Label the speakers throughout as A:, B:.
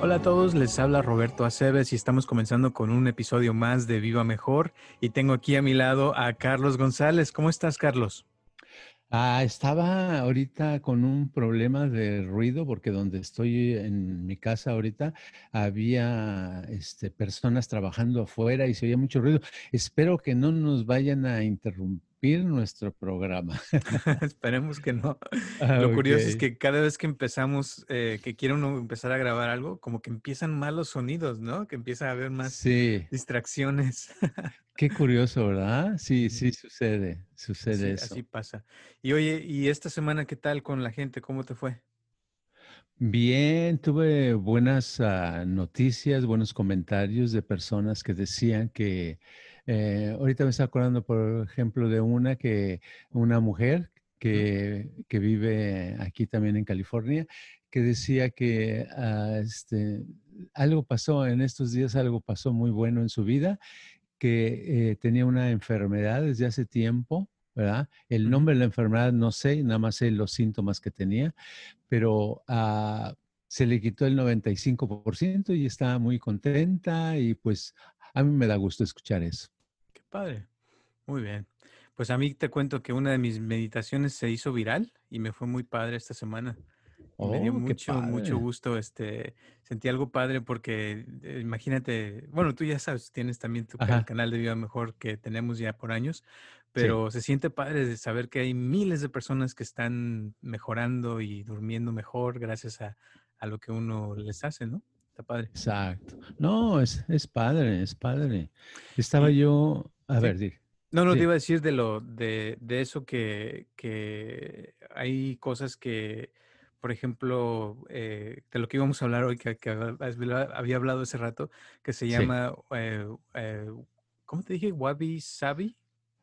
A: Hola a todos, les habla Roberto Aceves y estamos comenzando con un episodio más de Viva Mejor y tengo aquí a mi lado a Carlos González. ¿Cómo estás, Carlos?
B: Ah, estaba ahorita con un problema de ruido porque donde estoy en mi casa ahorita había este, personas trabajando afuera y se oía mucho ruido. Espero que no nos vayan a interrumpir nuestro programa.
A: Esperemos que no. Ah, Lo curioso es que cada vez que empezamos, eh, que quiere uno empezar a grabar algo, como que empiezan malos sonidos, ¿no? Que empieza a haber más distracciones.
B: Qué curioso, ¿verdad? Sí, sí, sucede, sucede
A: eso. Así pasa. Y oye, ¿y esta semana qué tal con la gente? ¿Cómo te fue?
B: Bien, tuve buenas ah, noticias, buenos comentarios de personas que decían que eh, ahorita me está acordando, por ejemplo, de una que, una mujer que, que vive aquí también en California, que decía que ah, este, algo pasó en estos días, algo pasó muy bueno en su vida, que eh, tenía una enfermedad desde hace tiempo, ¿verdad? El nombre de la enfermedad no sé, nada más sé los síntomas que tenía, pero ah, se le quitó el 95% y está muy contenta y pues a mí me da gusto escuchar eso.
A: Qué padre. Muy bien. Pues a mí te cuento que una de mis meditaciones se hizo viral y me fue muy padre esta semana. me dio oh, mucho, mucho gusto. Este, sentí algo padre porque eh, imagínate, bueno, tú ya sabes, tienes también tu canal de Vida Mejor que tenemos ya por años, pero se siente padre de saber que hay miles de personas que están mejorando y durmiendo mejor gracias a, a lo que uno les hace, ¿no? Está padre.
B: Exacto. No, es, es padre, es padre. Estaba yo, a ver, dije.
A: No, no, te iba a decir de lo, de, de eso que, que, hay cosas que, por ejemplo, eh, de lo que íbamos a hablar hoy, que, había hablado hace rato, que se llama, eh, eh, ¿cómo te dije? Wabi Sabi.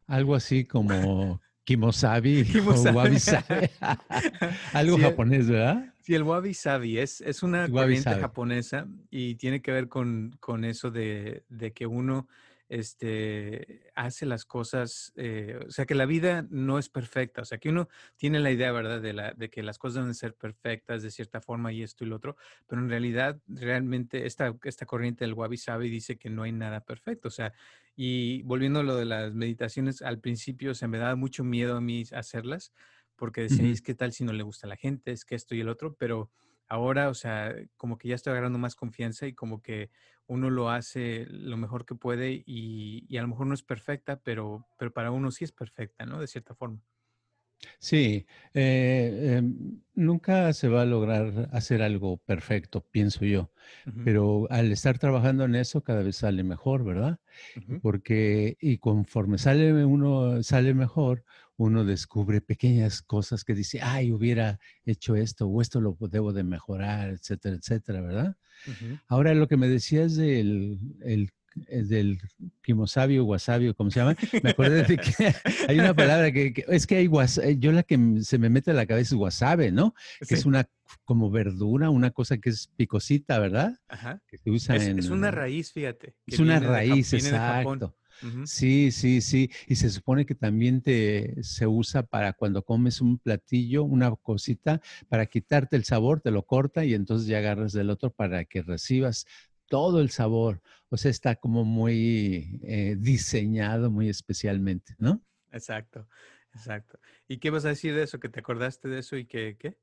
B: Algo así como Kimosabi, Kimosabi. Wabi Sabi. Algo japonés, ¿verdad?
A: Sí, el wabi sabi es, es una corriente japonesa y tiene que ver con, con eso de, de, que uno este, hace las cosas, eh, o sea, que la vida no es perfecta, o sea, que uno tiene la idea, ¿verdad?, de, la, de que las cosas deben ser perfectas de cierta forma y esto y lo otro, pero en realidad, realmente, esta, esta corriente del wabi sabi dice que no hay nada perfecto, o sea, y volviendo a lo de las meditaciones, al principio se me daba mucho miedo a mí hacerlas, porque decíais, ¿qué tal si no le gusta a la gente? Es que esto y el otro, pero ahora, o sea, como que ya estoy agarrando más confianza y como que uno lo hace lo mejor que puede y, y a lo mejor no es perfecta, pero, pero para uno sí es perfecta, ¿no? De cierta forma.
B: Sí, eh, em, nunca se va a lograr hacer algo perfecto, pienso yo, pero al estar trabajando en eso cada vez sale mejor, ¿verdad? Porque y conforme sale uno sale mejor, uno descubre pequeñas cosas que dice, ay, hubiera hecho esto o esto lo debo de mejorar, etcétera, etcétera, ¿verdad? Ahora lo que me decías del el del kimosabi o wasabi o como se llama, me acordé de que hay una palabra que, es que hay wasabi, yo la que se me mete a la cabeza es wasabi, ¿no? Que es una como verdura, una cosa que es picosita, ¿verdad?
A: Ajá. Que se usa es, en, es una raíz, fíjate.
B: Es una raíz, exacto. Sí, sí, sí. Y se supone que también te, se usa para cuando comes un platillo, una cosita, para quitarte el sabor, te lo corta y entonces ya agarras del otro para que recibas todo el sabor. O sea, está como muy eh, diseñado muy especialmente, ¿no?
A: Exacto, exacto. ¿Y qué vas a decir de eso? ¿Que te acordaste de eso y que qué?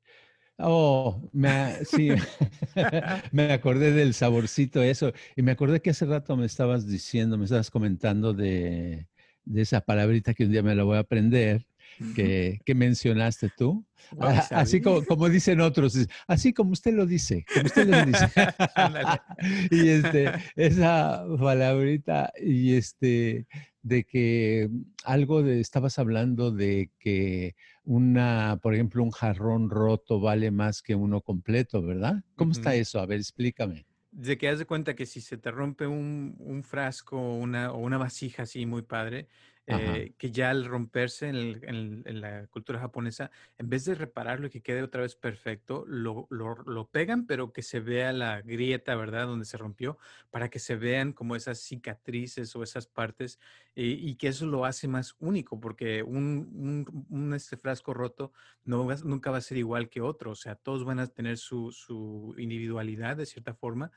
B: Oh, me, sí, me acordé del saborcito eso. Y me acordé que hace rato me estabas diciendo, me estabas comentando de, de esa palabrita que un día me la voy a aprender, que, mencionaste tú. Ah, así como, como, dicen otros, así como usted lo dice, como usted lo dice. y este, esa palabrita, y este, de que algo de, estabas hablando de que una, por ejemplo, un jarrón roto vale más que uno completo, ¿verdad? ¿Cómo está eso? A ver, explícame.
A: De que haz de cuenta que si se te rompe un, un frasco una, o una vasija así muy padre, eh, que ya al romperse en, la cultura japonesa, en vez de repararlo y que quede otra vez perfecto, lo, lo, pegan, pero que se vea la grieta, ¿verdad? Donde se rompió, para que se vean como esas cicatrices o esas partes y que eso lo hace más único, porque un, un, este frasco roto no nunca va a ser igual que otro, o sea, todos van a tener su, su individualidad de cierta forma.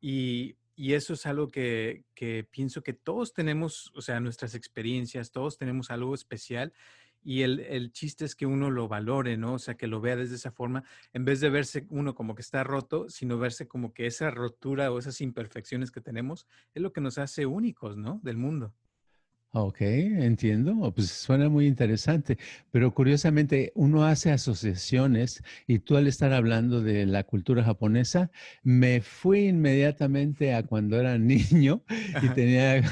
A: Y, y eso es algo que, pienso que todos tenemos, o sea, nuestras experiencias, todos tenemos algo especial y el, chiste es que uno lo valore, ¿no? O sea, que lo vea desde esa forma, en vez de verse uno como que está roto, sino verse como que esa rotura o esas imperfecciones que tenemos es lo que nos hace únicos, ¿no? Del mundo.
B: Ok, entiendo. Pues suena muy interesante, pero curiosamente uno hace asociaciones y tú al estar hablando de la cultura japonesa, me fui inmediatamente a cuando era niño y tenía,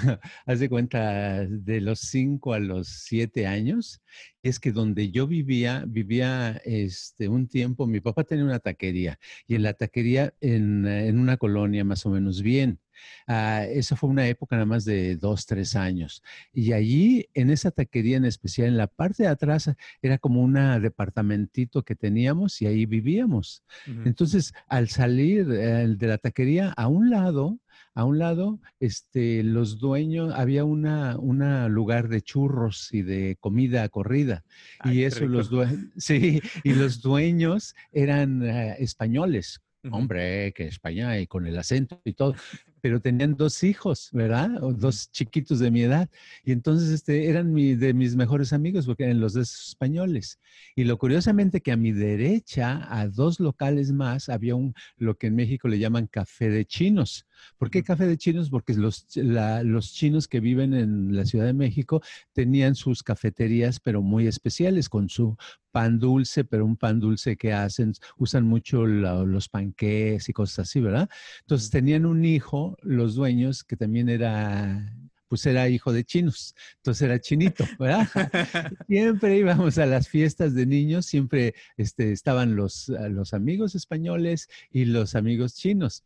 B: haz de cuenta, de los cinco a los siete años. Es que donde yo vivía, vivía este, un tiempo, mi papá tenía una taquería y en la taquería en, en una colonia más o menos bien. Uh, eso fue una época nada más de dos, tres años. Y allí, en esa taquería en especial, en la parte de atrás, era como un departamentito que teníamos y ahí vivíamos. Entonces, al salir eh, de la taquería, a un lado, a un lado, este, los dueños, había una, una lugar de churros y de comida corrida. y eso, los dueños, sí, y los dueños eran eh, españoles. Hombre, que España y con el acento y todo pero tenían dos hijos, ¿verdad? O dos chiquitos de mi edad. Y entonces este, eran mi, de mis mejores amigos porque eran los dos españoles. Y lo curiosamente que a mi derecha, a dos locales más, había un, lo que en México le llaman café de chinos. ¿Por qué café de chinos? Porque los, los chinos que viven en la Ciudad de México tenían sus cafeterías, pero muy especiales, con su pan dulce, pero un pan dulce que hacen, usan mucho los panqués y cosas así, ¿verdad? Entonces tenían un hijo, los dueños, que también era pues era hijo de chinos, entonces era chinito, ¿verdad? siempre íbamos a las fiestas de niños, siempre este, estaban los, los amigos españoles y los amigos chinos.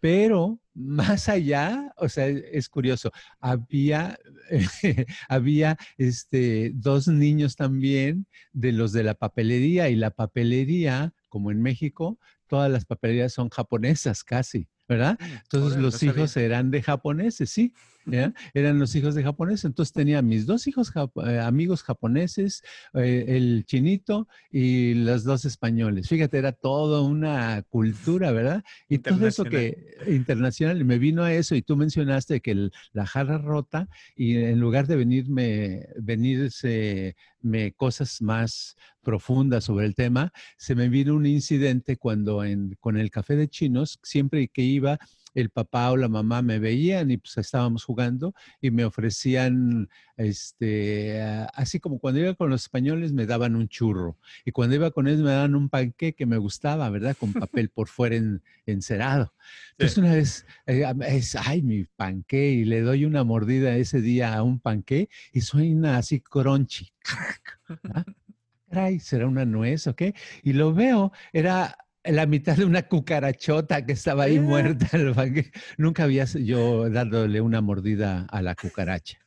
B: Pero más allá, o sea, es curioso, había, había este, dos niños también de los de la papelería y la papelería, como en México, todas las papelerías son japonesas casi. ¿verdad? Mm, Entonces los hijos eran de japoneses, sí, eran los hijos de japoneses. Entonces tenía mis dos hijos eh, amigos japoneses, eh, el chinito y los dos españoles. Fíjate, era toda una cultura, ¿verdad? Y todo eso que internacional, me vino a eso y tú mencionaste que la jarra rota y en lugar de venirme, venirse me, cosas más profundas sobre el tema, se me vino un incidente cuando en, con el café de chinos, siempre que iba, el papá o la mamá me veían y pues estábamos jugando y me ofrecían, este, así como cuando iba con los españoles me daban un churro y cuando iba con ellos me daban un panque que me gustaba, ¿verdad? Con papel por fuera encerado. Entonces una vez, eh, es, ay, mi panque y le doy una mordida ese día a un panque y suena así crunchy. Caray, ¿será una nuez o qué? Y lo veo, era la mitad de una cucarachota que estaba ahí muerta. Nunca había yo dándole una mordida a la cucaracha.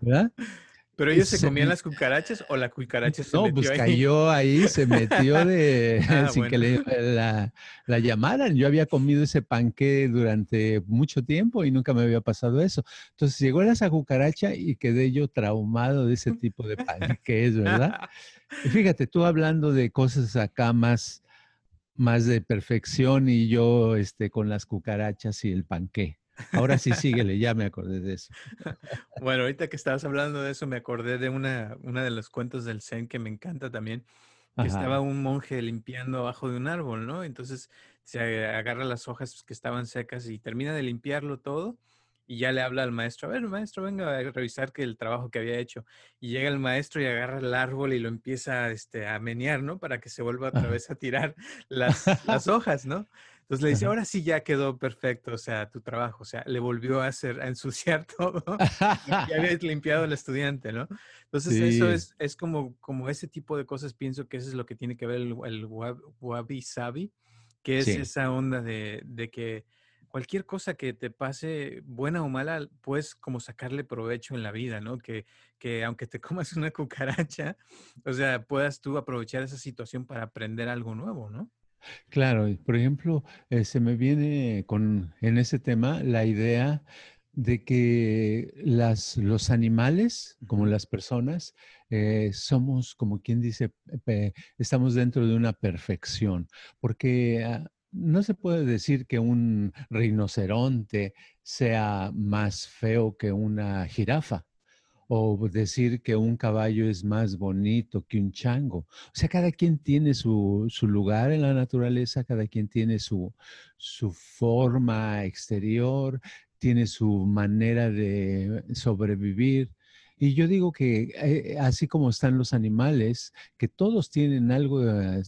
B: ¿verdad?
A: ¿Pero ellos se comían las cucarachas o la cucaracha se no, metió pues
B: cayó ahí, se metió de, ah, sin que le, la, la, llamaran. Yo había comido ese panque durante mucho tiempo y nunca me había pasado eso. Entonces llegó esa cucaracha y quedé yo traumado de ese tipo de panques, ¿verdad? Y fíjate, tú hablando de cosas acá más, más de perfección y yo este, con las cucarachas y el panqué. Ahora sí, síguele, ya me acordé de eso.
A: Bueno, ahorita que estabas hablando de eso, me acordé de una, una de los cuentos del Zen que me encanta también, que estaba un monje limpiando abajo de un árbol, ¿no? Entonces se agarra las hojas que estaban secas y termina de limpiarlo todo y ya le habla al maestro, a ver, maestro, venga a revisar que el trabajo que había hecho. Y llega el maestro y agarra el árbol y lo empieza este, a menear, ¿no? Para que se vuelva otra vez a tirar las, las hojas, ¿no? Entonces le dice, ahora sí ya quedó perfecto, o sea, tu trabajo, o sea, le volvió a hacer, a ensuciar todo, y habías limpiado al estudiante, ¿no? Entonces eso es, es como, como ese tipo de cosas, pienso que eso es lo que tiene que ver el, el wabi sabi, que es esa onda de, de que cualquier cosa que te pase, buena o mala, puedes como sacarle provecho en la vida, ¿no? Que, que aunque te comas una cucaracha, o sea, puedas tú aprovechar esa situación para aprender algo nuevo, ¿no?
B: Claro, por ejemplo, eh, se me viene con en ese tema la idea de que las, los animales, como las personas, eh, somos, como quien dice, estamos dentro de una perfección, porque ah, no se puede decir que un rinoceronte sea más feo que una jirafa o decir que un caballo es más bonito que un chango. O sea, cada quien tiene su, lugar en la naturaleza, cada quien tiene su, su forma exterior, tiene su manera de sobrevivir. Y yo digo que eh, así como están los animales, que todos tienen algo,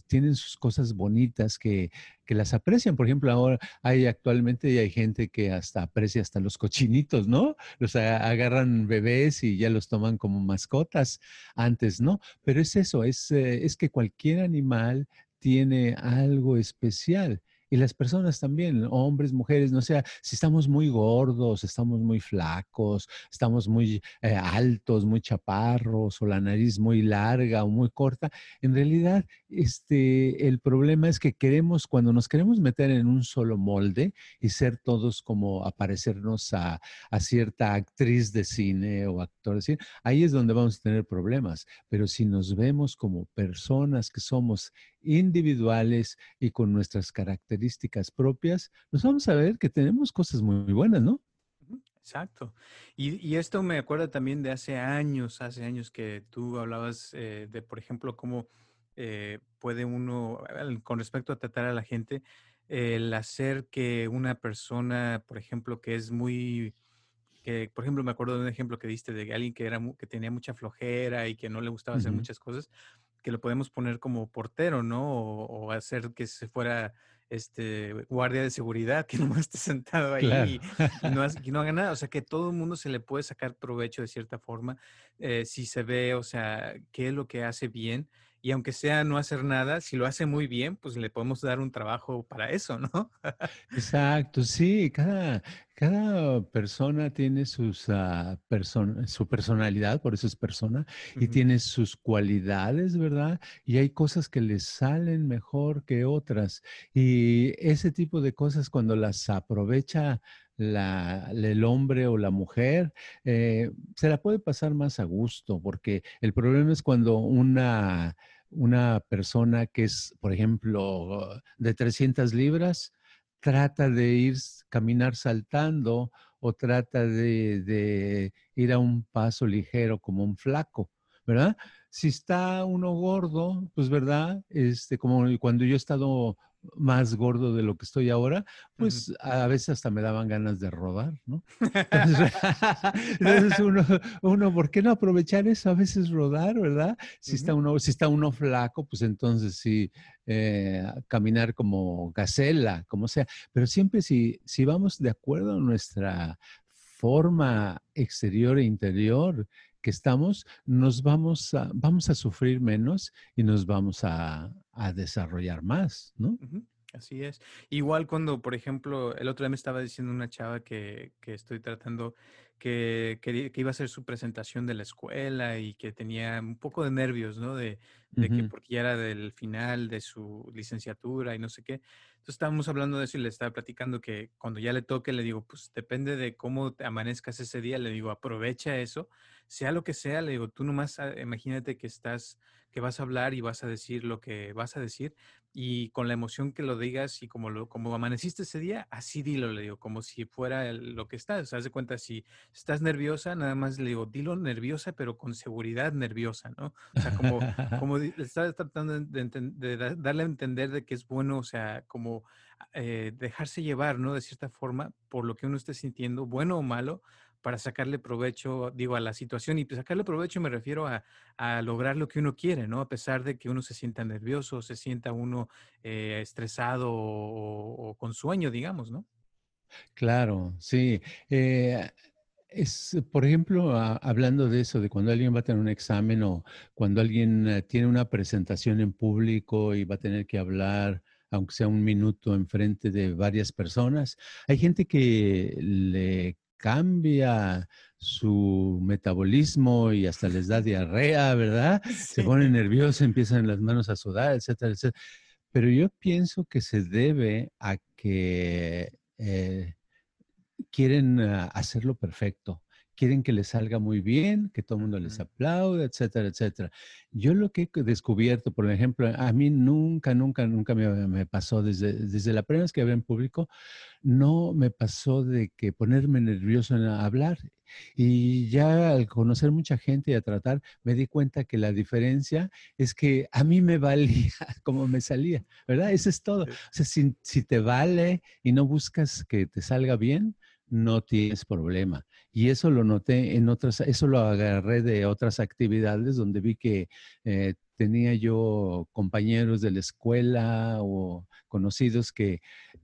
B: tienen sus cosas bonitas que, que, las aprecian. Por ejemplo, ahora hay actualmente hay gente que hasta aprecia hasta los cochinitos, ¿no? Los agarran bebés y ya los toman como mascotas. Antes, ¿no? Pero es eso, es, eh, es que cualquier animal tiene algo especial y las personas también, hombres, mujeres, no sea, si estamos muy gordos, estamos muy flacos, estamos muy eh, altos, muy chaparros, o la nariz muy larga o muy corta, en realidad este, el problema es que queremos, cuando nos queremos meter en un solo molde y ser todos como aparecernos a, a cierta actriz de cine o actor de cine, ahí es donde vamos a tener problemas. Pero si nos vemos como personas que somos individuales y con nuestras características propias, nos vamos a ver que tenemos cosas muy buenas, ¿no?
A: Exacto. Y, esto me acuerda también de hace años, hace años que tú hablabas eh, de, por ejemplo, cómo eh, puede uno, con respecto a tratar a la gente, el hacer que una persona, por ejemplo, que es muy, que, por ejemplo, me acuerdo de un ejemplo que diste de alguien que, era, que tenía mucha flojera y que no le gustaba hacer muchas cosas, que lo podemos poner como portero, ¿no? O, hacer que se fuera este guardia de seguridad, que no esté sentado ahí y, no, haga nada. O sea, que todo el mundo se le puede sacar provecho de cierta forma eh, si se ve, o sea, qué es lo que hace bien y aunque sea no hacer nada, si lo hace muy bien, pues le podemos dar un trabajo para eso, ¿no?
B: Exacto, sí, cada, cada persona tiene sus, uh, su personalidad, por eso es persona, y tiene sus cualidades, ¿verdad? Y hay cosas que le salen mejor que otras. Y ese tipo de cosas, cuando las aprovecha la, el hombre o la mujer, eh, se la puede pasar más a gusto, porque el problema es cuando una una persona que es, por ejemplo, de 300 libras, trata de ir, caminar saltando o trata de, ir a un paso ligero como un flaco, ¿verdad? Si está uno gordo, pues, ¿verdad? Este, como cuando yo he estado más gordo de lo que estoy ahora, pues a veces hasta me daban ganas de rodar, ¿no? Entonces, uno, uno, ¿por qué no aprovechar eso? A veces rodar, ¿verdad? Si, está, uno, si está uno flaco, pues entonces sí, eh, caminar como gacela, como sea. Pero siempre si, si vamos de acuerdo a nuestra forma exterior e interior, que estamos, nos vamos a, vamos a sufrir menos y nos vamos a, desarrollar más, ¿no?
A: Así es. Igual cuando, por ejemplo, el otro día me estaba diciendo una chava que, que estoy tratando que, que, iba a hacer su presentación de la escuela y que tenía un poco de nervios, ¿no? De, de que porque ya era del final de su licenciatura y no sé qué. Entonces estábamos hablando de eso y le estaba platicando que cuando ya le toque, le digo, pues depende de cómo te amanezcas ese día, le digo, aprovecha eso, sea lo que sea, le digo, tú nomás ah, imagínate que estás, que vas a hablar y vas a decir lo que vas a decir y con la emoción que lo digas y como lo, como amaneciste ese día, así dilo, le digo, como si fuera lo que estás. O sea, haz de cuenta, si estás nerviosa, nada más le digo, dilo nerviosa, pero con seguridad nerviosa, ¿no? O sea, como, como estás tratando de, darle a entender de que es bueno, o sea, como eh, dejarse llevar, ¿no? De cierta forma, por lo que uno esté sintiendo, bueno o malo, para sacarle provecho, digo, a la situación. Y pues, sacarle provecho me refiero a, lograr lo que uno quiere, ¿no? A pesar de que uno se sienta nervioso, se sienta uno eh, estresado o, con sueño, digamos, ¿no?
B: Claro, sí. Eh, es, por ejemplo, hablando de eso, de cuando alguien va a tener un examen o cuando alguien eh, tiene una presentación en público y va a tener que hablar, aunque sea un minuto, en frente de varias personas, hay gente que le cambia su metabolismo y hasta les da diarrea, ¿verdad? Se ponen nerviosos, empiezan las manos a sudar, etcétera, etcétera. Pero yo pienso que se debe a que eh, quieren ah, hacerlo perfecto, quieren que les salga muy bien, que todo el mundo les aplaude, etcétera, etcétera. Yo lo que he descubierto, por ejemplo, a mí nunca, nunca, nunca me, pasó, desde, desde la primera vez que hablé en público, no me pasó de que ponerme nervioso en hablar. Y ya al conocer mucha gente y a tratar, me di cuenta que la diferencia es que a mí me valía como me salía, ¿verdad? Eso es todo. O sea, si, si te vale y no buscas que te salga bien, no tienes problema. Y eso lo noté en otras, eso lo agarré de otras actividades donde vi que eh, tenía yo compañeros de la escuela o conocidos que,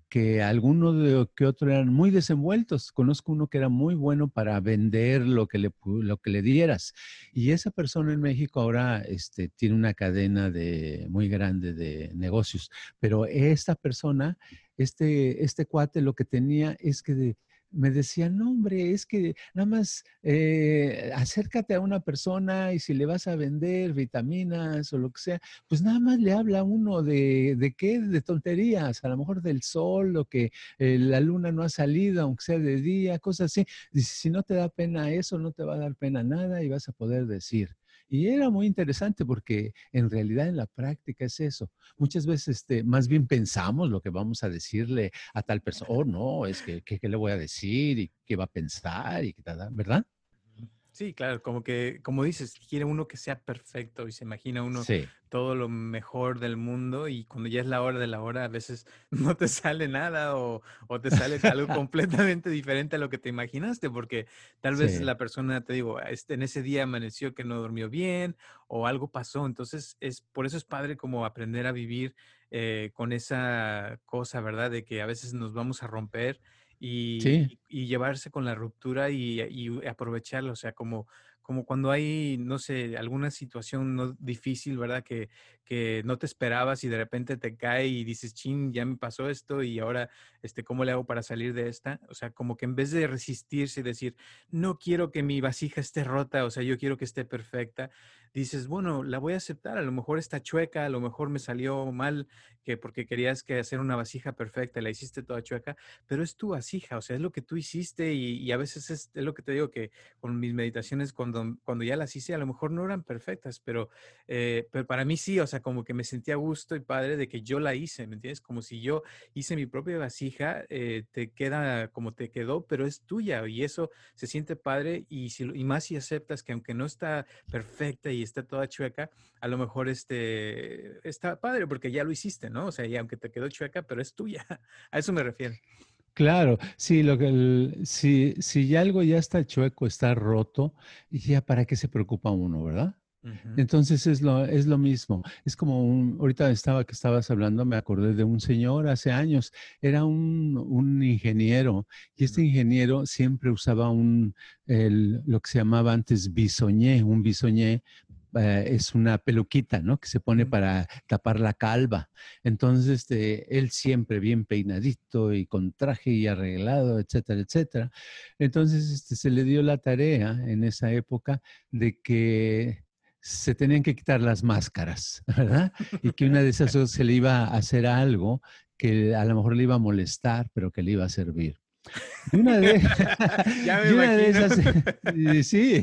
B: que alguno de que otro eran muy desenvueltos. Conozco uno que era muy bueno para vender lo que le, lo que le dieras. Y esa persona en México ahora este, tiene una cadena de, muy grande de negocios. Pero esta persona, este, este cuate lo que tenía es que me decían, no, hombre, es que nada más eh, acércate a una persona y si le vas a vender vitaminas o lo que sea, pues nada más le habla uno de, de qué, de tonterías, a lo mejor del sol o que eh, la luna no ha salido, aunque sea de día, cosas así. Dice, si no te da pena eso, no te va a dar pena nada y vas a poder decir. Y era muy interesante porque en realidad en la práctica es eso. Muchas veces este, más bien pensamos lo que vamos a decirle a tal persona. Oh, no, es que ¿qué le voy a decir y qué va a pensar y qué tal, ¿verdad?
A: Sí, claro, como que, como dices, quiere uno que sea perfecto y se imagina uno todo lo mejor del mundo y cuando ya es la hora de la hora, a veces no te sale nada o, te sale algo completamente diferente a lo que te imaginaste, porque tal vez la persona, te digo, este, en ese día amaneció que no durmió bien o algo pasó. Entonces, es, por eso es padre como aprender a vivir eh, con esa cosa, ¿verdad? De que a veces nos vamos a romper y, y, llevarse con la ruptura y, y, aprovecharlo, o sea, como, como cuando hay, no sé, alguna situación no difícil, ¿verdad? Que, que no te esperabas y de repente te cae y dices, chin, ya me pasó esto y ahora, este, ¿cómo le hago para salir de esta? O sea, como que en vez de resistirse y decir, no quiero que mi vasija esté rota, o sea, yo quiero que esté perfecta, dices, bueno, la voy a aceptar, a lo mejor está chueca, a lo mejor me salió mal, que porque querías que hacer una vasija perfecta, la hiciste toda chueca, pero es tu vasija, o sea, es lo que tú hiciste y, a veces es, lo que te digo que con mis meditaciones, cuando, cuando ya las hice, a lo mejor no eran perfectas, pero, eh, pero para mí sí, o sea, como que me sentía gusto y padre de que yo la hice, ¿me entiendes? Como si yo hice mi propia vasija, eh, te queda como te quedó, pero es tuya y eso se siente padre y, si, y más si aceptas que aunque no está perfecta está toda chueca, a lo mejor este, está padre porque ya lo hiciste, ¿no? O sea, y aunque te quedó chueca, pero es tuya. A eso me refiero.
B: Claro, sí, lo que si, si algo ya está chueco, está roto, ya para qué se preocupa uno, ¿verdad? Entonces es lo, es lo mismo. Es como un, ahorita estaba que estabas hablando, me acordé de un señor hace años, era un, un ingeniero y este ingeniero siempre usaba un, el, lo que se llamaba antes bisoñé, un bisoñé eh, es una peluquita, ¿no? Que se pone para tapar la calva. Entonces, este, él siempre bien peinadito y con traje y arreglado, etcétera, etcétera. Entonces, este, se le dio la tarea en esa época de que se tenían que quitar las máscaras, ¿verdad? Y que una de esas se le iba a hacer algo que a lo mejor le iba a molestar, pero que le iba a servir. Una de, ya me una de esas, sí,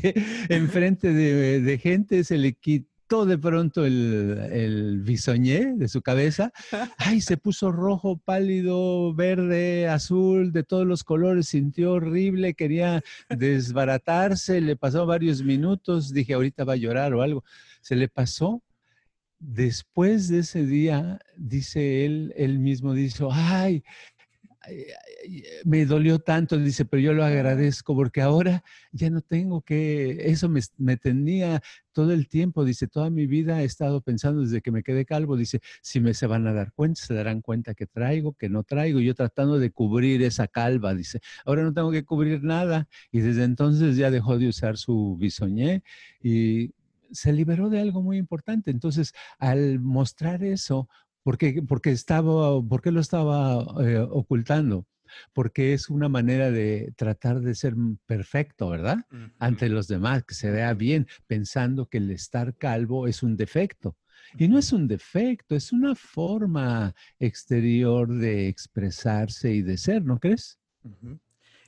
B: enfrente de, de gente se le quitó de pronto el, el bisoñé de su cabeza. Ay, se puso rojo, pálido, verde, azul, de todos los colores, sintió horrible, quería desbaratarse, le pasó varios minutos, dije, ahorita va a llorar o algo. Se le pasó. Después de ese día, dice él, él mismo dice, ay, me dolió tanto, dice, pero yo lo agradezco porque ahora ya no tengo que, eso me, me, tenía todo el tiempo, dice, toda mi vida he estado pensando desde que me quedé calvo, dice, si me se van a dar cuenta, se darán cuenta que traigo, que no traigo, yo tratando de cubrir esa calva, dice, ahora no tengo que cubrir nada y desde entonces ya dejó de usar su bisoñé y se liberó de algo muy importante. Entonces, al mostrar eso, ¿por qué, porque estaba, ¿por qué lo estaba eh, ocultando? Porque es una manera de tratar de ser perfecto, ¿verdad? Ante los demás, que se vea bien, pensando que el estar calvo es un defecto. Y no es un defecto, es una forma exterior de expresarse y de ser, ¿no crees?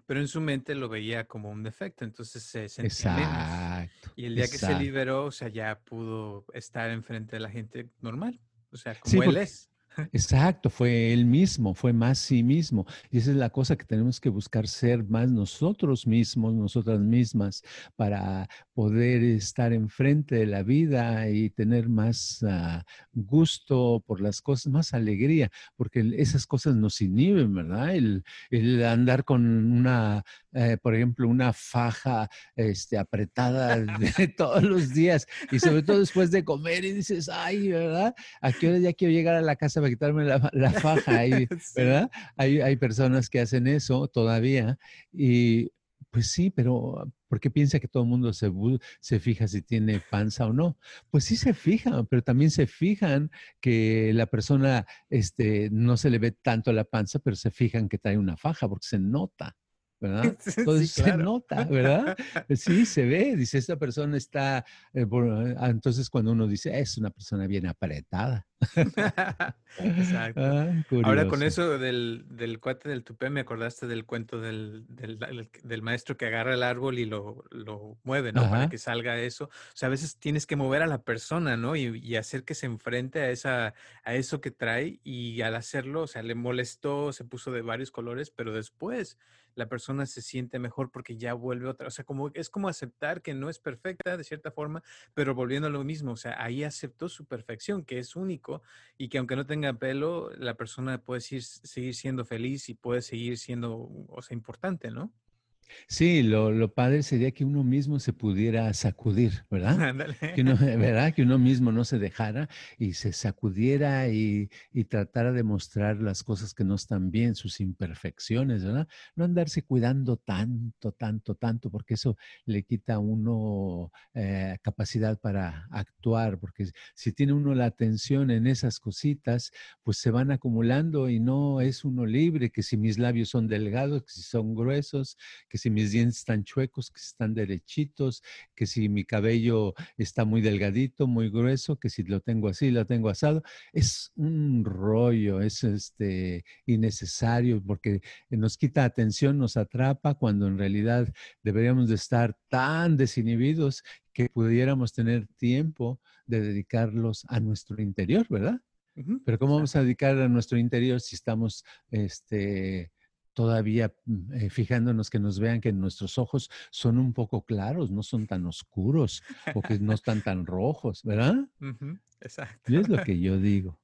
A: pero en su mente lo veía como un defecto, entonces se sentía exacto, Y el día que se liberó, o sea, ya pudo estar enfrente de la gente normal, o sea, como él es.
B: Exacto, fue él mismo, fue más sí mismo. Y esa es la cosa que tenemos que buscar ser más nosotros mismos, nosotras mismas, para poder estar enfrente de la vida y tener más ah, gusto por las cosas, más alegría, porque esas cosas nos inhiben, ¿verdad? El, andar con una eh, por ejemplo, una faja este, apretada todos los días y sobre todo después de comer y dices, ay, ¿verdad? ¿A qué hora ya quiero llegar a la casa para quitarme la, faja? ¿Verdad? Hay, hay personas que hacen eso todavía y pues sí, pero ¿por qué piensa que todo el mundo se, se, fija si tiene panza o no? Pues sí se fijan, pero también se fijan que la persona este, no se le ve tanto la panza, pero se fijan que trae una faja porque se nota. ¿Verdad? Entonces se nota, ¿verdad? Sí, se ve, dice, esta persona está, eh, ah, entonces cuando uno dice, es una persona bien apretada.
A: Exacto. Ah, Ahora con eso del, del, cuate del tupé, me acordaste del cuento del, del, maestro que agarra el árbol y lo, lo mueve, ¿no? Para que salga eso. O sea, a veces tienes que mover a la persona, ¿no? Y, y, hacer que se enfrente a, esa, a eso que trae y al hacerlo, o sea, le molestó, se puso de varios colores, pero después la persona se siente mejor porque ya vuelve otra, o sea, como es como aceptar que no es perfecta de cierta forma, pero volviendo a lo mismo, o sea, ahí aceptó su perfección, que es único y que aunque no tenga pelo, la persona puede seguir, seguir siendo feliz y puede seguir siendo, o sea, importante, ¿no?
B: Sí, lo, lo, padre sería que uno mismo se pudiera sacudir, ¿verdad? Que uno, ¿verdad? Que uno mismo no se dejara y se sacudiera y, y, tratara de mostrar las cosas que no están bien, sus imperfecciones, ¿verdad? No andarse cuidando tanto, tanto, tanto, porque eso le quita a uno eh, capacidad para actuar, porque si tiene uno la atención en esas cositas, pues se van acumulando y no es uno libre, que si mis labios son delgados, que si son gruesos, que si mis dientes están chuecos, que si están derechitos, que si mi cabello está muy delgadito, muy grueso, que si lo tengo así, lo tengo asado. Es un rollo, es este, innecesario porque nos quita atención, nos atrapa cuando en realidad deberíamos de estar tan desinhibidos que pudiéramos tener tiempo de dedicarlos a nuestro interior, ¿verdad? Pero ¿cómo vamos a dedicar a nuestro interior si estamos este, todavía mm, eh, fijándonos que nos vean que nuestros ojos son un poco claros, no son tan oscuros o que no están tan rojos, ¿verdad?
A: Exacto.
B: Y es lo que yo digo.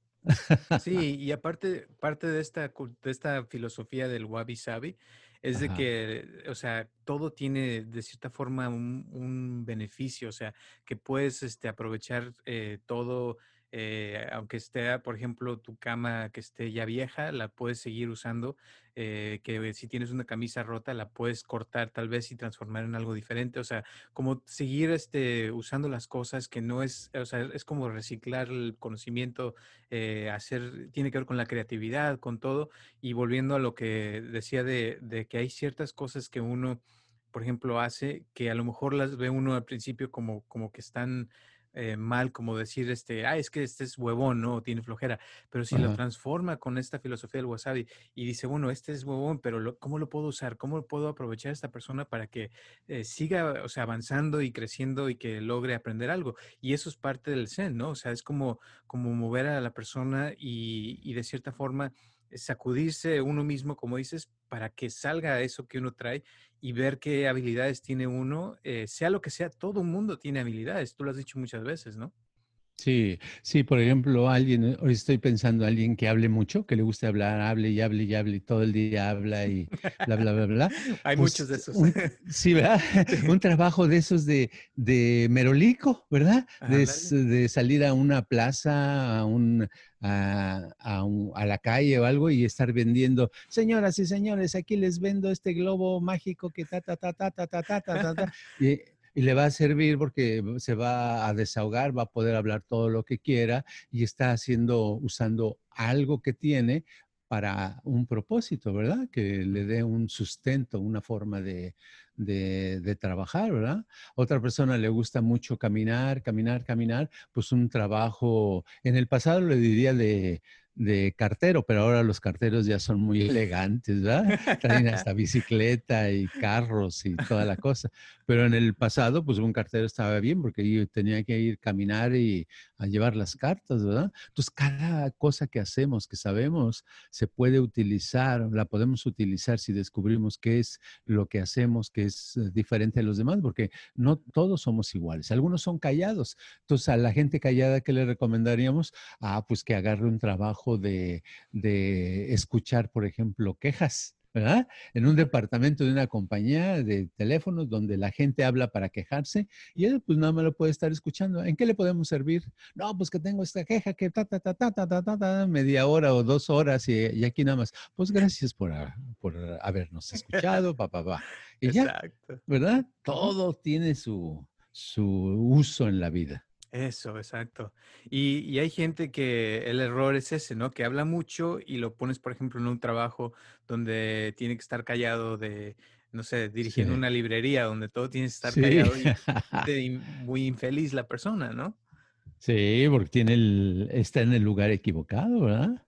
A: Sí, y aparte, parte de esta, de esta filosofía del wabi sabi es de que, o sea, todo tiene de cierta forma un, beneficio, o sea, que puedes este, aprovechar eh, todo eh, aunque esté, por ejemplo, tu cama que esté ya vieja, la puedes seguir usando, eh, que si tienes una camisa rota, la puedes cortar tal vez y transformar en algo diferente, o sea, como seguir este, usando las cosas que no es, o sea, es como reciclar el conocimiento, eh, hacer, tiene que ver con la creatividad, con todo, y volviendo a lo que decía de, de que hay ciertas cosas que uno, por ejemplo, hace que a lo mejor las ve uno al principio como, como que están eh, mal como decir, este, ah, es que este es huevón, ¿no? Tiene flojera. Pero si lo transforma con esta filosofía del wasabi y dice, bueno, este es huevón, pero ¿cómo lo puedo usar? ¿Cómo puedo aprovechar a esta persona para que eh, siga, o sea, avanzando y creciendo y que logre aprender algo? Y eso es parte del Zen, ¿no? O sea, es como, como mover a la persona y, y de cierta forma sacudirse uno mismo, como dices, para que salga eso que uno trae y ver qué habilidades tiene uno, eh, sea lo que sea, todo el mundo tiene habilidades, tú lo has dicho muchas veces, ¿no?
B: Sí, sí, por ejemplo, alguien, hoy estoy pensando en alguien que hable mucho, que le guste hablar, hable y hable y hable y todo el día habla y bla, bla, bla, bla.
A: Hay pues, muchos de esos.
B: sí, ¿verdad? Un trabajo de esos de, de merolico, ¿verdad? De, de, salir a una plaza, a un, a, a, la calle o algo y estar vendiendo, señoras y señores, aquí les vendo este globo mágico que ta, ta, ta, ta, ta, ta, ta, ta, ta. Y, y le va a servir porque se va a desahogar, va a poder hablar todo lo que quiera y está haciendo, usando algo que tiene para un propósito, ¿verdad? Que le dé un sustento, una forma de, de, de, trabajar, ¿verdad? Otra persona le gusta mucho caminar, caminar, caminar, pues un trabajo, en el pasado le diría de, de cartero, pero ahora los carteros ya son muy elegantes, ¿verdad? Traen hasta bicicleta y carros y toda la cosa. Pero en el pasado, pues un cartero estaba bien porque yo tenía que ir caminar y a llevar las cartas, ¿verdad? Entonces, cada cosa que hacemos, que sabemos, se puede utilizar, la podemos utilizar si descubrimos qué es lo que hacemos que es eh, diferente a los demás, porque no todos somos iguales. Algunos son callados. Entonces, a la gente callada, ¿qué le recomendaríamos? Ah, pues que agarre un trabajo de, escuchar, por ejemplo, quejas. ¿verdad? En un departamento de una compañía de teléfonos donde la gente habla para quejarse y él pues nada más lo puede estar escuchando. ¿En qué le podemos servir? No, pues que tengo esta queja que ta, ta, ta, ta, ta, ta, ta, media hora o dos horas y, aquí nada más. Pues gracias por, por habernos escuchado, papá, pa, pa. Y ya, ¿verdad? Todo tiene su, su uso en la vida.
A: Eso, exacto. Y, hay gente que el error es ese, ¿no? Que habla mucho y lo pones, por ejemplo, en un trabajo donde tiene que estar callado de, no sé, dirigiendo una librería donde todo tiene que estar callado y muy infeliz la persona, ¿no?
B: Sí, porque tiene el, está en el lugar equivocado, ¿verdad?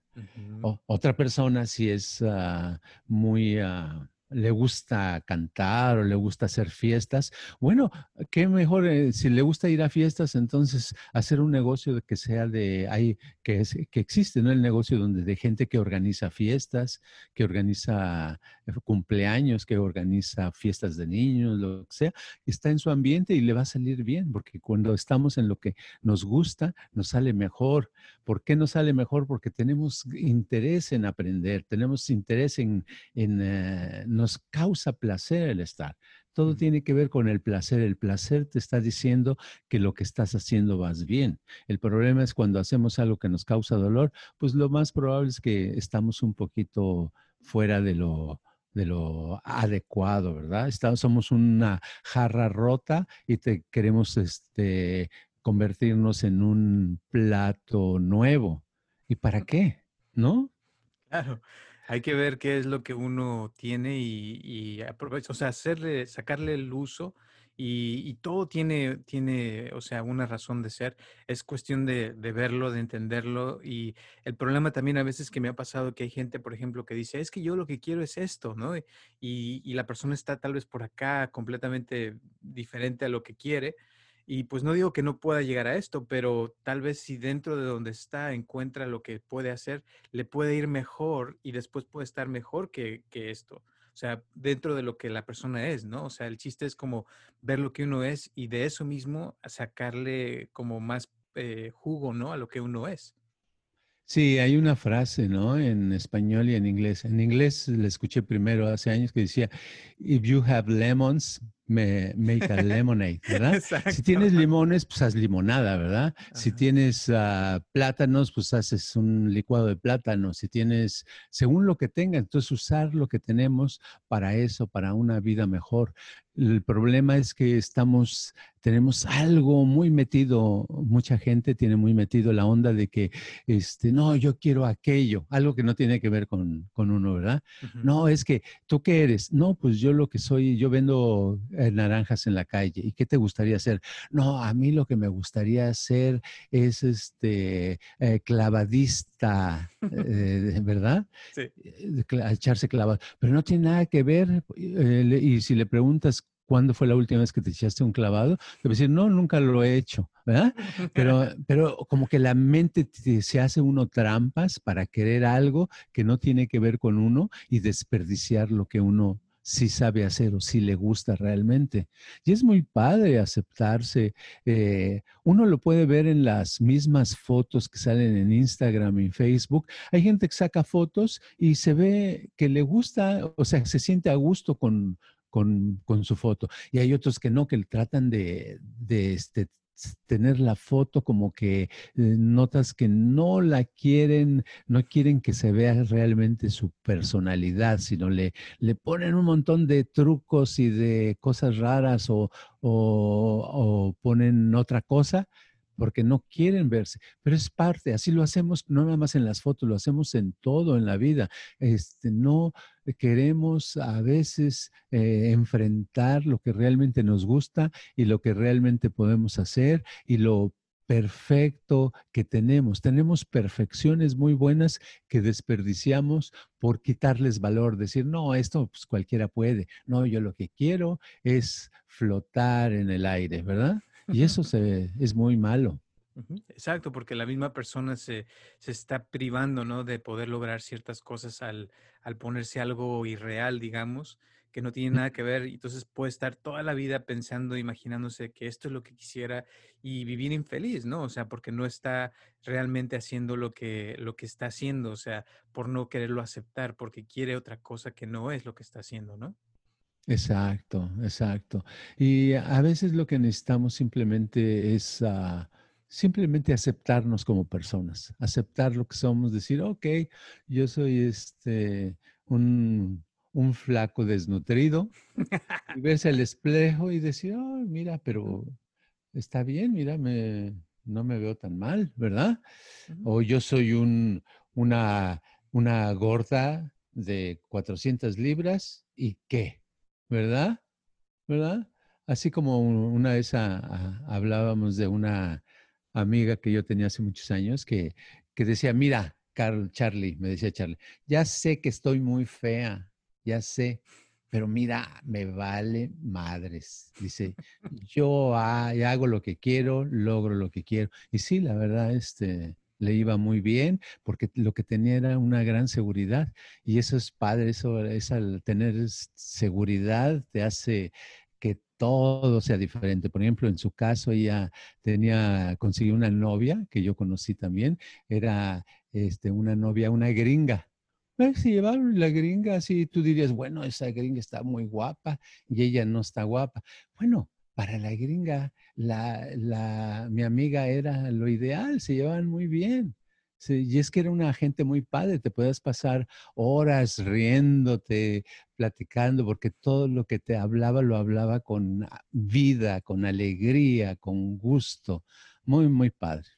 B: otra persona si es ah, muy... Ah, le gusta cantar o le gusta hacer fiestas, bueno, qué mejor eh, si le gusta ir a fiestas, entonces hacer un negocio que sea de ahí que es, que existe, ¿no? El negocio donde de gente que organiza fiestas, que organiza eh, cumpleaños, que organiza fiestas de niños, lo que sea, está en su ambiente y le va a salir bien, porque cuando estamos en lo que nos gusta, nos sale mejor. ¿Por qué nos sale mejor? Porque tenemos interés en aprender, tenemos interés en, en eh, nos causa placer el estar. Todo tiene que ver con el placer. El placer te está diciendo que lo que estás haciendo vas bien. El problema es cuando hacemos algo que nos causa dolor, pues lo más probable es que estamos un poquito fuera de lo, de lo adecuado, ¿verdad? Estamos, somos una jarra rota y te queremos este, convertirnos en un plato nuevo. ¿Y para qué? ¿No?
A: Claro. Hay que ver qué es lo que uno tiene y, y o sea, hacerle, sacarle el uso y, todo tiene, tiene, o sea, una razón de ser. Es cuestión de, verlo, de entenderlo. Y el problema también a veces que me ha pasado que hay gente, por ejemplo, que dice, es que yo lo que quiero es esto, ¿no? Y, y la persona está tal vez por acá completamente diferente a lo que quiere. Y pues no digo que no pueda llegar a esto, pero tal vez si dentro de donde está encuentra lo que puede hacer, le puede ir mejor y después puede estar mejor que, esto. O sea, dentro de lo que la persona es, ¿no? O sea, el chiste es como ver lo que uno es y de eso mismo sacarle como más eh, jugo, ¿no? A lo que uno es.
B: Sí, hay una frase, ¿no? En español y en inglés. En inglés la escuché primero hace años que decía, if you have lemons, me, make a lemonade, ¿verdad? Si tienes limones, pues haz limonada, ¿verdad? Si tienes ah, plátanos, pues haces un licuado de plátano. Si tienes, según lo que tengas, entonces usar lo que tenemos para eso, para una vida mejor. El problema es que estamos, tenemos algo muy metido, mucha gente tiene muy metido la onda de que, este, no, yo quiero aquello, algo que no tiene que ver con, uno, ¿verdad? No, es que, ¿tú qué eres? No, pues yo lo que soy, yo vendo eh, naranjas en la calle. ¿Y qué te gustaría hacer? No, a mí lo que me gustaría hacer es este eh, clavadista, eh, ¿verdad? Sí. echarse clavado. Pero no tiene nada que ver. y si le preguntas ¿cuándo fue la última vez que te echaste un clavado? Te va a decir, no, nunca lo he hecho, ¿verdad? Pero, pero como que la mente se hace uno trampas para querer algo que no tiene que ver con uno y desperdiciar lo que uno si sabe hacer o si le gusta realmente. Y es muy padre aceptarse. Eh, uno lo puede ver en las mismas fotos que salen en Instagram y Facebook. Hay gente que saca fotos y se ve que le gusta, o sea, se siente a gusto con, con, su foto. Y hay otros que no, que tratan de, de este, tener la foto como que eh, notas que no la quieren, no quieren que se vea realmente su personalidad, sino le, le ponen un montón de trucos y de cosas raras o, o ponen otra cosa porque no quieren verse, pero es parte, así lo hacemos no nada más en las fotos, lo hacemos en todo en la vida. Este, no queremos a veces eh, enfrentar lo que realmente nos gusta y lo que realmente podemos hacer y lo perfecto que tenemos. Tenemos perfecciones muy buenas que desperdiciamos por quitarles valor, decir, no, esto pues cualquiera puede. No, yo lo que quiero es flotar en el aire, ¿verdad? Y eso se, es muy malo.
A: Exacto, porque la misma persona se, se, está privando, ¿no? De poder lograr ciertas cosas al, al, ponerse algo irreal, digamos, que no tiene nada que ver. Entonces puede estar toda la vida pensando, imaginándose que esto es lo que quisiera y vivir infeliz, ¿no? O sea, porque no está realmente haciendo lo que, lo que está haciendo, o sea, por no quererlo aceptar, porque quiere otra cosa que no es lo que está haciendo, ¿no?
B: Exacto, exacto. Y a veces lo que necesitamos simplemente es ah, simplemente aceptarnos como personas, aceptar lo que somos, decir, ok, yo soy este, un, flaco desnutrido, y verse al espejo y decir, oh, mira, pero está bien, mira, me, no me veo tan mal, ¿verdad? O yo soy un, una, una gorda de 400 libras y qué, ¿verdad? ¿Verdad? Así como una vez hablábamos de una amiga que yo tenía hace muchos años que, que decía, mira, Carl, Charlie, me decía Charlie, ya sé que estoy muy fea, ya sé, pero mira, me vale madres. Dice, yo hago lo que quiero, logro lo que quiero. Y sí, la verdad, este, le iba muy bien porque lo que tenía era una gran seguridad y eso es padre, eso es al tener seguridad te hace que todo sea diferente. Por ejemplo, en su caso ella tenía consiguió una novia que yo conocí también, era este una novia, una gringa. Pues, se llevaron la gringa así, tú dirías, bueno, esa gringa está muy guapa y ella no está guapa. Bueno, para la gringa, la, mi amiga era lo ideal, se llevaban muy bien. y es que era una gente muy padre, te puedes pasar horas riéndote, platicando, porque todo lo que te hablaba lo hablaba con vida, con alegría, con gusto. Muy, muy padre.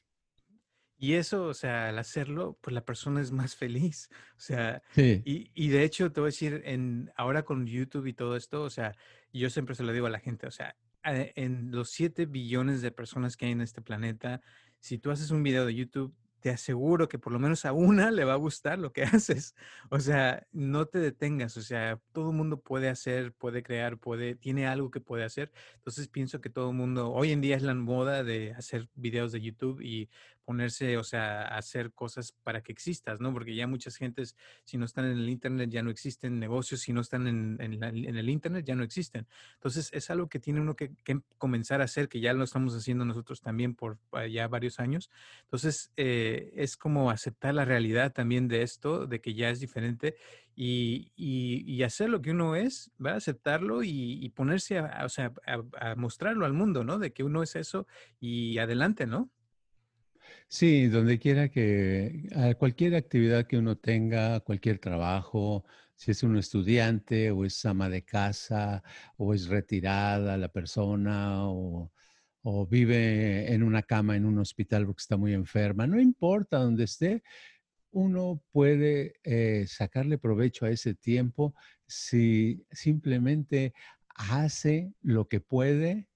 A: Y eso, o sea, al hacerlo, pues la persona es más feliz. O sea, y, y, de hecho, te voy a decir, en, ahora con YouTube y todo esto, o sea, yo siempre se lo digo a la gente, o sea, en los 7 billones de personas que hay en este planeta, si tú haces un video de YouTube, te aseguro que por lo menos a una le va a gustar lo que haces. O sea, no te detengas. O sea, todo el mundo puede hacer, puede crear, puede, tiene algo que puede hacer. Entonces pienso que todo el mundo, hoy en día es la moda de hacer videos de YouTube y ponerse, o sea, hacer cosas para que existas, ¿no? Porque ya muchas gentes, si no están en el Internet, ya no existen negocios, si no están en, el Internet, ya no existen. Entonces, es algo que tiene uno que, comenzar a hacer, que ya lo estamos haciendo nosotros también por ah, ya varios años. Entonces, eh, es como aceptar la realidad también de esto, de que ya es diferente y, y, hacer lo que uno es, va a aceptarlo y, ponerse a, o sea, a mostrarlo al mundo, ¿no? De que uno es eso y adelante, ¿no?
B: Sí, donde quiera que, a cualquier actividad que uno tenga, cualquier trabajo, si es un estudiante o es ama de casa o es retirada la persona o, vive en una cama en un hospital porque está muy enferma, no importa donde esté, uno puede eh, sacarle provecho a ese tiempo si simplemente hace lo que puede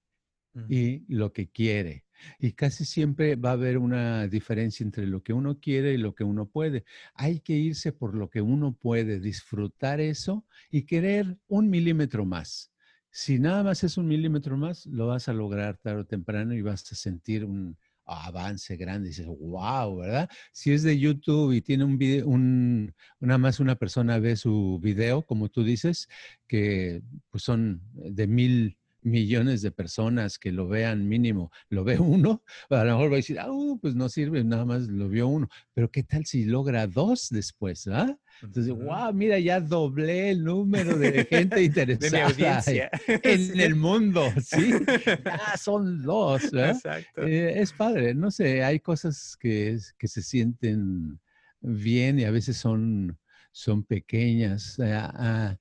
B: y lo que quiere. Y casi siempre va a haber una diferencia entre lo que uno quiere y lo que uno puede. Hay que irse por lo que uno puede, disfrutar eso y querer un milímetro más. Si nada más es un milímetro más, lo vas a lograr tarde o temprano y vas a sentir un, avance grande, dices, wow, ¿verdad? Si es de YouTube y tiene un video, un, nada más una persona ve su video, como tú dices, que pues son de mil millones de personas que lo vean mínimo, lo ve uno, a lo mejor va a decir, ah, uh, pues no sirve, nada más lo vio uno. Pero ¿qué tal si logra dos después? ¿ah? Entonces, wow, mira, ya doblé el número de gente interesada en el mundo, ¿sí? Ya son dos, Exacto. Eh, es padre, no sé, hay cosas que, que se sienten bien y a veces son, son pequeñas. Ah,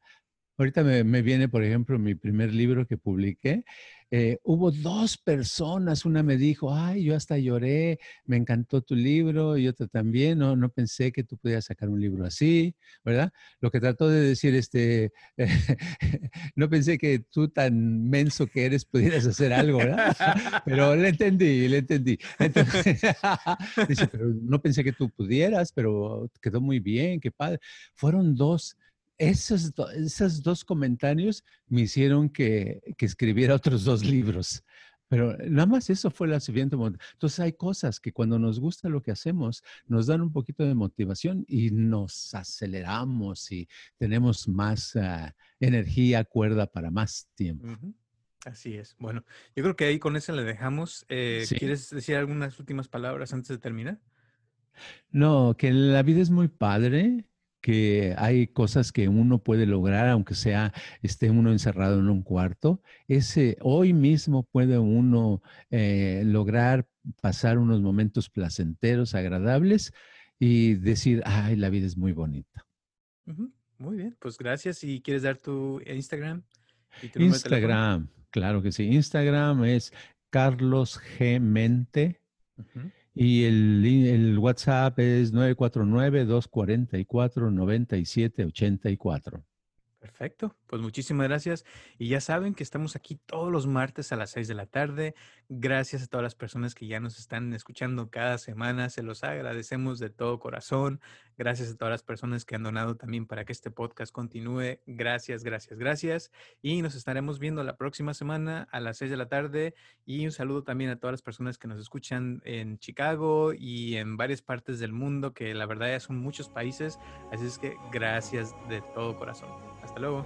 B: Ahorita me, viene, por ejemplo, mi primer libro que publiqué. Eh, hubo dos personas, una me dijo, ay, yo hasta lloré, me encantó tu libro, y otra también, no, no pensé que tú pudieras sacar un libro así, ¿verdad? Lo que trató de decir, este, no pensé que tú tan menso que eres pudieras hacer algo, ¿verdad? Pero le entendí, le entendí. Entonces, dice, pero no pensé que tú pudieras, pero quedó muy bien, qué padre. Fueron dos esos, esos dos comentarios me hicieron que, que, escribiera otros dos libros. Pero nada más eso fue la siguiente. Entonces hay cosas que cuando nos gusta lo que hacemos, nos dan un poquito de motivación y nos aceleramos y tenemos más ah, energía, cuerda para más tiempo.
A: Así es. Bueno, yo creo que ahí con eso le dejamos. Eh, ¿Quieres decir algunas últimas palabras antes de terminar?
B: No, que la vida es muy padre que hay cosas que uno puede lograr, aunque sea esté uno encerrado en un cuarto. Ese, hoy mismo puede uno eh, lograr pasar unos momentos placenteros, agradables y decir, ay, la vida es muy bonita.
A: Muy bien, pues gracias. ¿Y quieres dar tu Instagram?
B: Instagram, claro que sí. Instagram es Carlos G. Mente. Y el, el WhatsApp es 949-244-9784.
A: Perfecto, pues muchísimas gracias. Y ya saben que estamos aquí todos los martes a las 6 de la tarde. Gracias a todas las personas que ya nos están escuchando cada semana. Se los agradecemos de todo corazón. Gracias a todas las personas que han donado también para que este podcast continúe. Gracias, gracias, gracias. Y nos estaremos viendo la próxima semana a las 6 de la tarde. Y un saludo también a todas las personas que nos escuchan en Chicago y en varias partes del mundo, que la verdad ya son muchos países. Así es que gracias de todo corazón. Hasta luego.